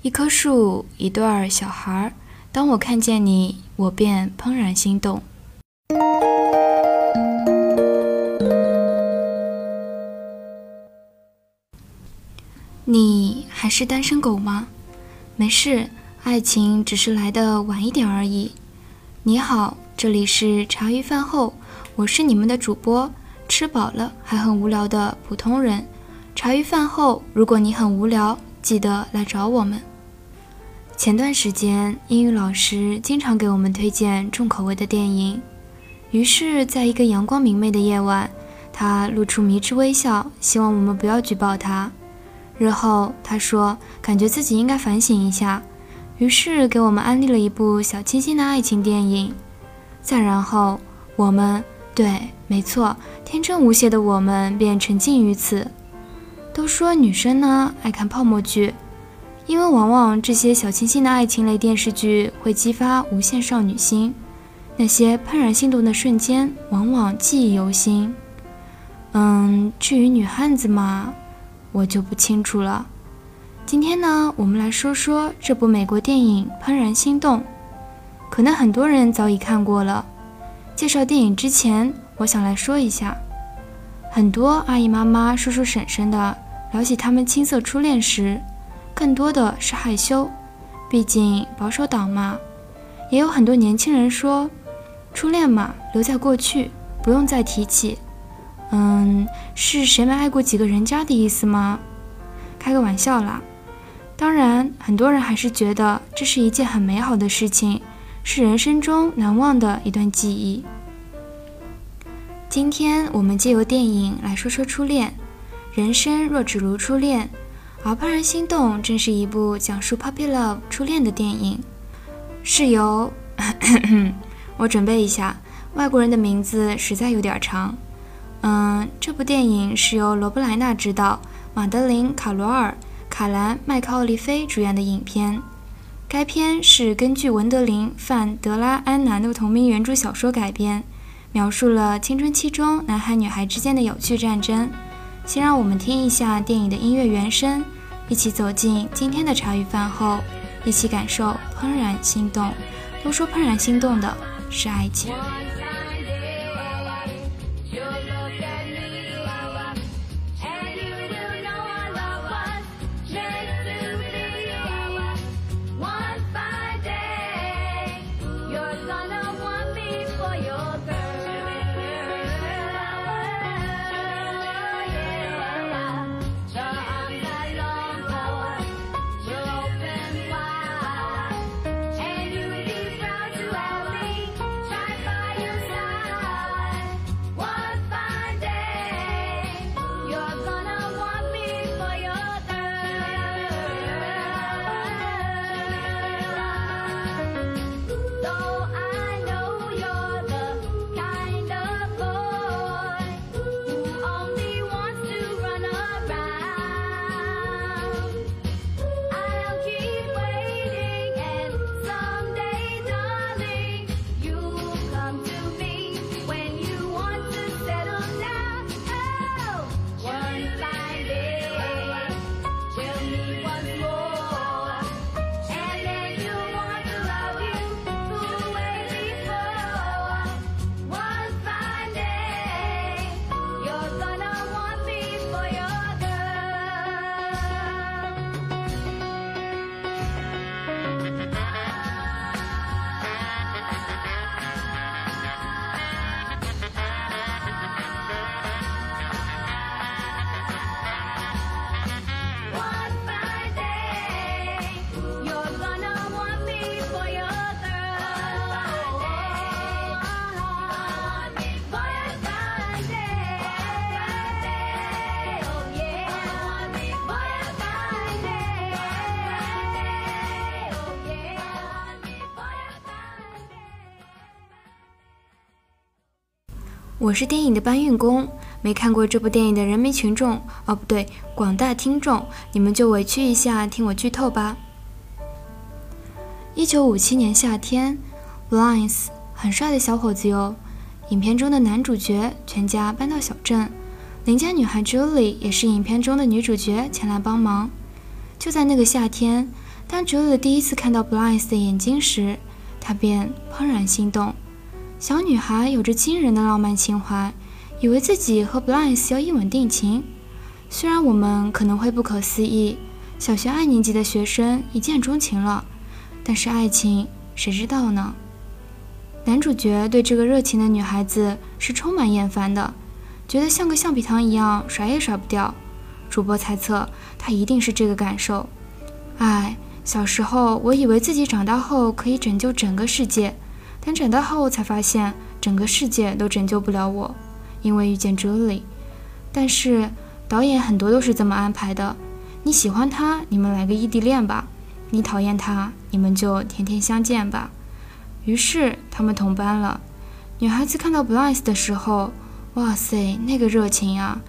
一棵树，一对儿小孩儿。当我看见你，我便怦然心动。你还是单身狗吗？没事，爱情只是来的晚一点而已。你好，这里是茶余饭后，我是你们的主播，吃饱了还很无聊的普通人。茶余饭后，如果你很无聊，记得来找我们。前段时间，英语老师经常给我们推荐重口味的电影，于是，在一个阳光明媚的夜晚，他露出迷之微笑，希望我们不要举报他。日后，他说感觉自己应该反省一下，于是给我们安利了一部小清新的爱情电影。再然后，我们对，没错，天真无邪的我们便沉浸于此。都说女生呢爱看泡沫剧，因为往往这些小清新的爱情类电视剧会激发无限少女心，那些怦然心动的瞬间往往记忆犹新。嗯，至于女汉子嘛。我就不清楚了。今天呢，我们来说说这部美国电影《怦然心动》。可能很多人早已看过了。介绍电影之前，我想来说一下：很多阿姨妈妈、叔叔婶婶的聊起他们青涩初恋时，更多的是害羞，毕竟保守党嘛。也有很多年轻人说，初恋嘛，留在过去，不用再提起。嗯，是谁没爱过几个人家的意思吗？开个玩笑啦。当然，很多人还是觉得这是一件很美好的事情，是人生中难忘的一段记忆。今天我们借由电影来说说初恋。人生若只如初恋，《而怦然心动》正是一部讲述 puppy love 初恋的电影。是由，我准备一下，外国人的名字实在有点长。嗯，这部电影是由罗布莱纳执导，马德琳·卡罗尔、卡兰·麦克奥利菲主演的影片。该片是根据文德林·范·德拉安南的同名原著小说改编，描述了青春期中男孩女孩之间的有趣战争。先让我们听一下电影的音乐原声，一起走进今天的茶余饭后，一起感受怦然心动。都说怦然心动的是爱情。我是电影的搬运工，没看过这部电影的人民群众，哦不对，广大听众，你们就委屈一下，听我剧透吧。一九五七年夏天，Lines 很帅的小伙子哟。影片中的男主角全家搬到小镇，邻家女孩 Julie 也是影片中的女主角，前来帮忙。就在那个夏天当 Julie 第一次看到 Blinds 的眼睛时，她便怦然心动。小女孩有着惊人的浪漫情怀，以为自己和 Blythe 要一吻定情。虽然我们可能会不可思议，小学二年级的学生一见钟情了，但是爱情谁知道呢？男主角对这个热情的女孩子是充满厌烦的，觉得像个橡皮糖一样甩也甩不掉。主播猜测他一定是这个感受。唉。小时候，我以为自己长大后可以拯救整个世界，但长大后才发现，整个世界都拯救不了我，因为遇见 Julie。但是导演很多都是这么安排的：你喜欢他，你们来个异地恋吧；你讨厌他，你们就天天相见吧。于是他们同班了。女孩子看到 Blythe 的时候，哇塞，那个热情啊！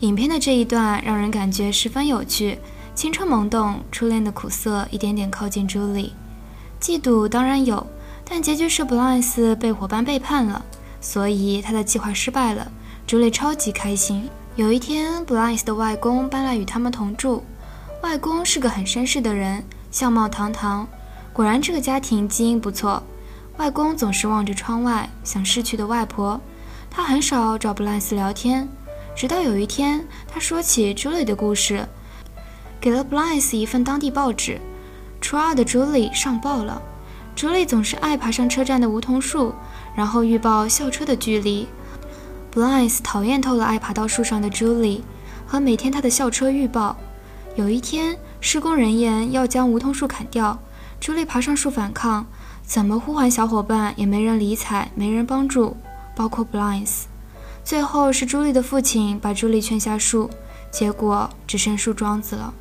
影片的这一段让人感觉十分有趣。青春萌动，初恋的苦涩一点点靠近朱莉。嫉妒当然有，但结局是布莱斯被伙伴背叛了，所以他的计划失败了。朱莉超级开心。有一天，布莱斯的外公搬来与他们同住。外公是个很绅士的人，相貌堂堂。果然，这个家庭基因不错。外公总是望着窗外，想逝去的外婆。他很少找布莱斯聊天，直到有一天，他说起朱莉的故事。给了 Blythe 一份当地报纸，初二的 Julie 上报了。朱莉总是爱爬上车站的梧桐树，然后预报校车的距离。Blinds 讨厌透了爱爬到树上的朱莉和每天他的校车预报。有一天，施工人员要将梧桐树砍掉朱莉爬上树反抗，怎么呼唤小伙伴也没人理睬，没人帮助，包括 Blinds。最后是朱莉的父亲把朱莉劝下树，结果只剩树桩子了。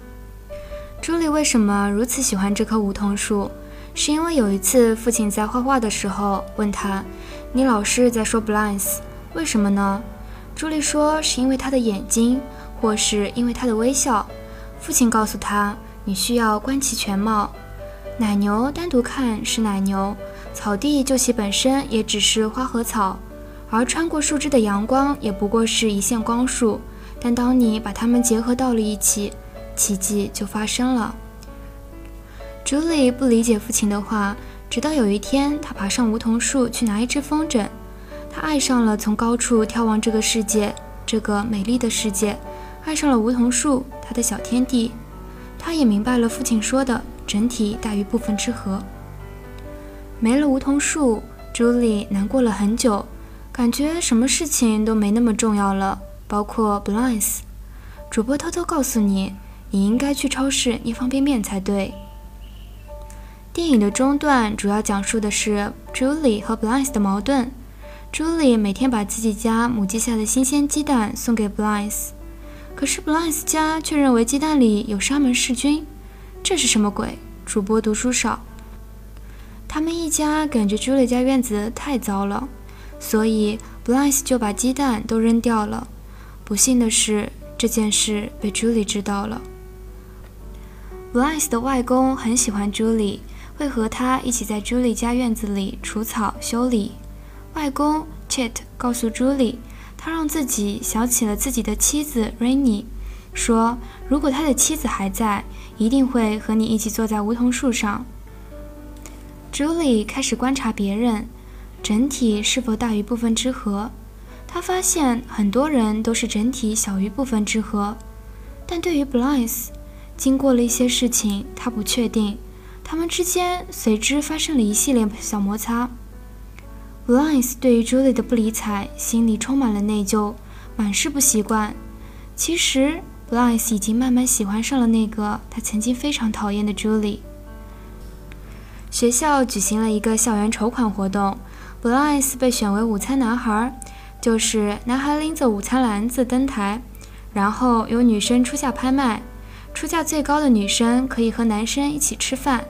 朱莉为什么如此喜欢这棵梧桐树？是因为有一次父亲在画画的时候问他：“你老是在说 ‘blinds’，为什么呢？”朱莉说：“是因为他的眼睛，或是因为他的微笑。”父亲告诉他：“你需要观其全貌。奶牛单独看是奶牛，草地就其本身也只是花和草，而穿过树枝的阳光也不过是一线光束。但当你把它们结合到了一起。”奇迹就发生了。朱莉不理解父亲的话，直到有一天，她爬上梧桐树去拿一只风筝。她爱上了从高处眺望这个世界，这个美丽的世界，爱上了梧桐树，她的小天地。她也明白了父亲说的“整体大于部分之和”。没了梧桐树，朱莉难过了很久，感觉什么事情都没那么重要了，包括 blinds。主播偷偷告诉你。你应该去超市捏方便面才对。电影的中段主要讲述的是 Julie 和 Blythe 的矛盾。Julie 每天把自己家母鸡下的新鲜鸡蛋送给 Blythe，可是 Blythe 家却认为鸡蛋里有沙门氏菌，这是什么鬼？主播读书少。他们一家感觉 Julie 家院子太糟了，所以 Blythe 就把鸡蛋都扔掉了。不幸的是，这件事被 Julie 知道了。Blythe 的外公很喜欢 Julie，会和他一起在 Julie 家院子里除草修理。外公 Chet 告诉 Julie，他让自己想起了自己的妻子 Rainy，说如果他的妻子还在，一定会和你一起坐在梧桐树上。Julie 开始观察别人，整体是否大于部分之和。他发现很多人都是整体小于部分之和，但对于 Blythe。经过了一些事情，他不确定，他们之间随之发生了一系列小摩擦。Blythe 对于 Julie 的不理睬，心里充满了内疚，满是不习惯。其实，Blythe 已经慢慢喜欢上了那个他曾经非常讨厌的 Julie。学校举行了一个校园筹款活动，Blythe 被选为午餐男孩，就是男孩拎着午餐篮子登台，然后由女生出价拍卖。出价最高的女生可以和男生一起吃饭。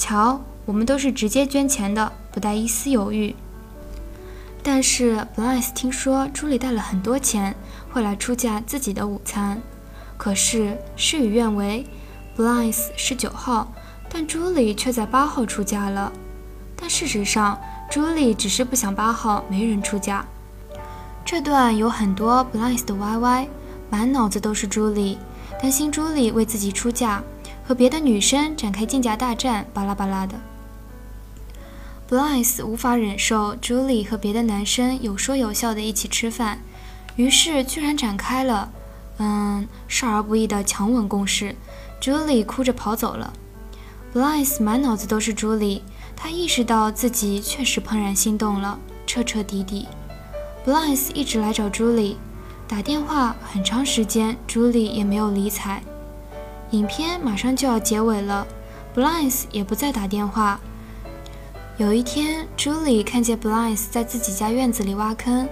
瞧，我们都是直接捐钱的，不带一丝犹豫。但是 Blythe 听说朱莉带了很多钱，会来出价自己的午餐。可是事与愿违，Blythe 是九号，但朱莉却在八号出价了。但事实上，朱莉只是不想八号没人出价。这段有很多 Blythe 的 YY，满脑子都是朱莉。担心朱莉为自己出价，和别的女生展开竞价大战，巴拉巴拉的。Blythe 无法忍受 Julie 和别的男生有说有笑的一起吃饭，于是居然展开了，嗯，少儿不宜的强吻攻势。Julie 哭着跑走了。Blythe 满脑子都是 Julie，他意识到自己确实怦然心动了，彻彻底底。Blythe 一直来找 Julie，打电话很长时间，Julie 也没有理睬。影片马上就要结尾了，Blinds 也不再打电话。有一天，Julie 看见 Blinds 在自己家院子里挖坑，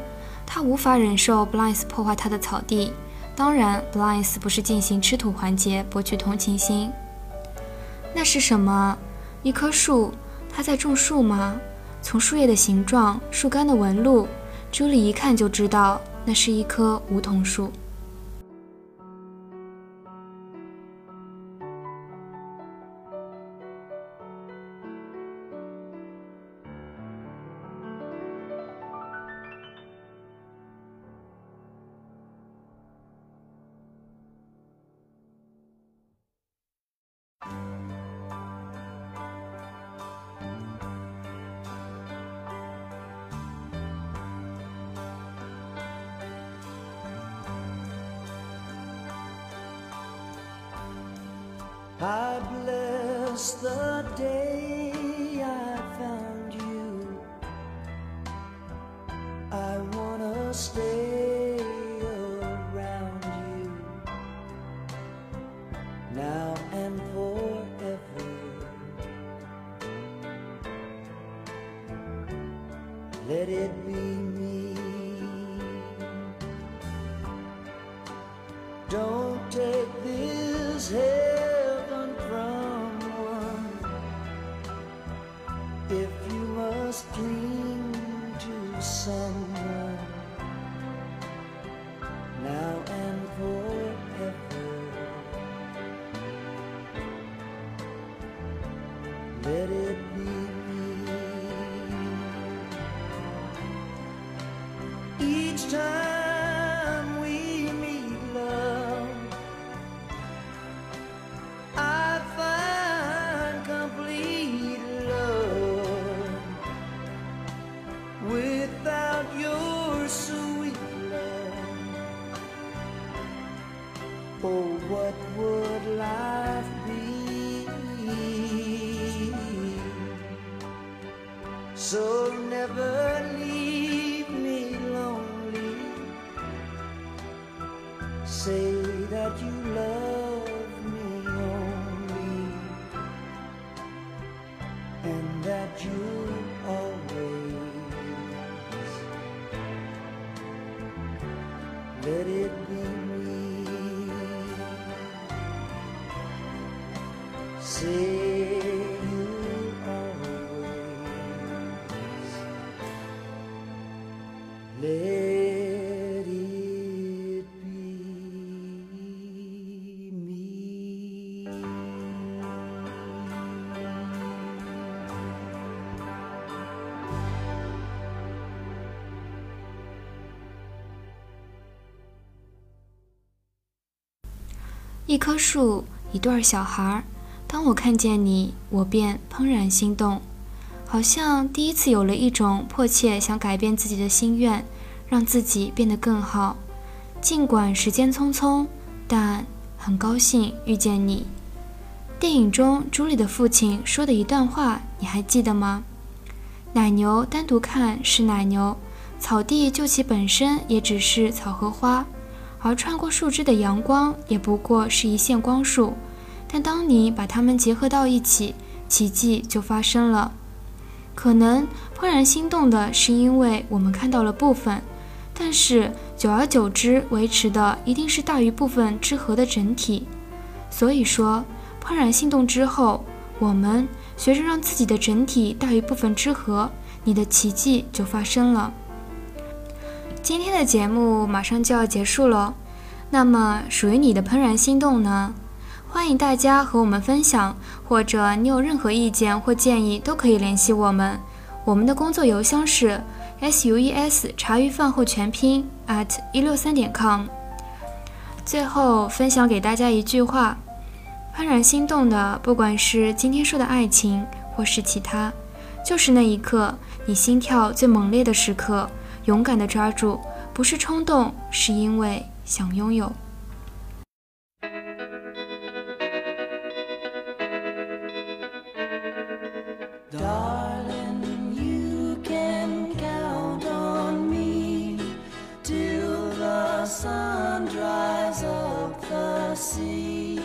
她无法忍受 Blinds 破坏她的草地。当然，Blinds 不是进行吃土环节博取同情心。那是什么？一棵树？他在种树吗？从树叶的形状、树干的纹路，Julie 一看就知道，那是一棵梧桐树。Bless the day I found you. I wanna stay around you now and forever. Let it be Lord Oh, what would life be? So never leave me lonely. Say that you love 一棵树，一对小孩儿。当我看见你，我便怦然心动，好像第一次有了一种迫切想改变自己的心愿，让自己变得更好。尽管时间匆匆，但很高兴遇见你。电影中朱莉的父亲说的一段话，你还记得吗？奶牛单独看是奶牛，草地就其本身也只是草和花。而穿过树枝的阳光也不过是一线光束，但当你把它们结合到一起，奇迹就发生了。可能怦然心动的是因为我们看到了部分，但是久而久之，维持的一定是大于部分之和的整体。所以说，怦然心动之后，我们学着让自己的整体大于部分之和，你的奇迹就发生了。今天的节目马上就要结束了，那么属于你的怦然心动呢？欢迎大家和我们分享，或者你有任何意见或建议都可以联系我们。我们的工作邮箱是 s u e s 茶余饭后全拼 at 一六三点 com。最后分享给大家一句话：怦然心动的，不管是今天说的爱情，或是其他，就是那一刻你心跳最猛烈的时刻，勇敢的抓住，不是冲动，是因为想拥有。dries up the sea.